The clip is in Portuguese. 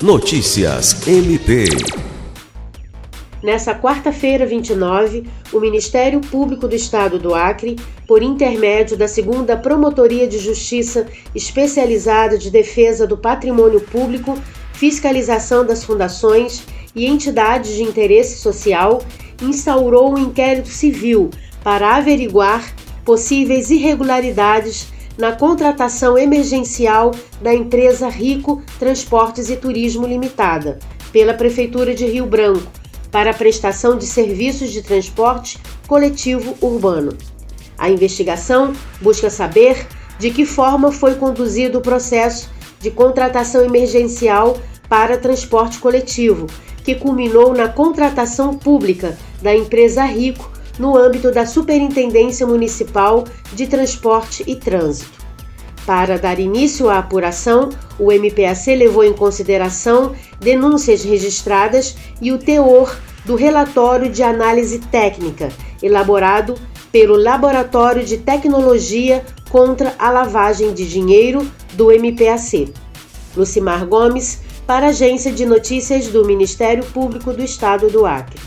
Notícias MP. Nessa quarta-feira, 29, o Ministério Público do Estado do Acre, por intermédio da segunda Promotoria de Justiça Especializada de Defesa do Patrimônio Público, Fiscalização das Fundações e Entidades de Interesse Social, instaurou um inquérito civil para averiguar possíveis irregularidades na contratação emergencial da empresa Rico Transportes e Turismo Limitada, pela Prefeitura de Rio Branco para a prestação de serviços de transporte coletivo urbano. A investigação busca saber de que forma foi conduzido o processo de contratação emergencial para transporte coletivo, que culminou na contratação pública da empresa Rico no âmbito da Superintendência Municipal de Transporte e Trânsito. Para dar início à apuração, o MPAC levou em consideração denúncias registradas e o teor do relatório de análise técnica, elaborado pelo Laboratório de Tecnologia contra a Lavagem de Dinheiro do MPAC. Lucimar Gomes, para a Agência de Notícias do Ministério Público do Estado do Acre.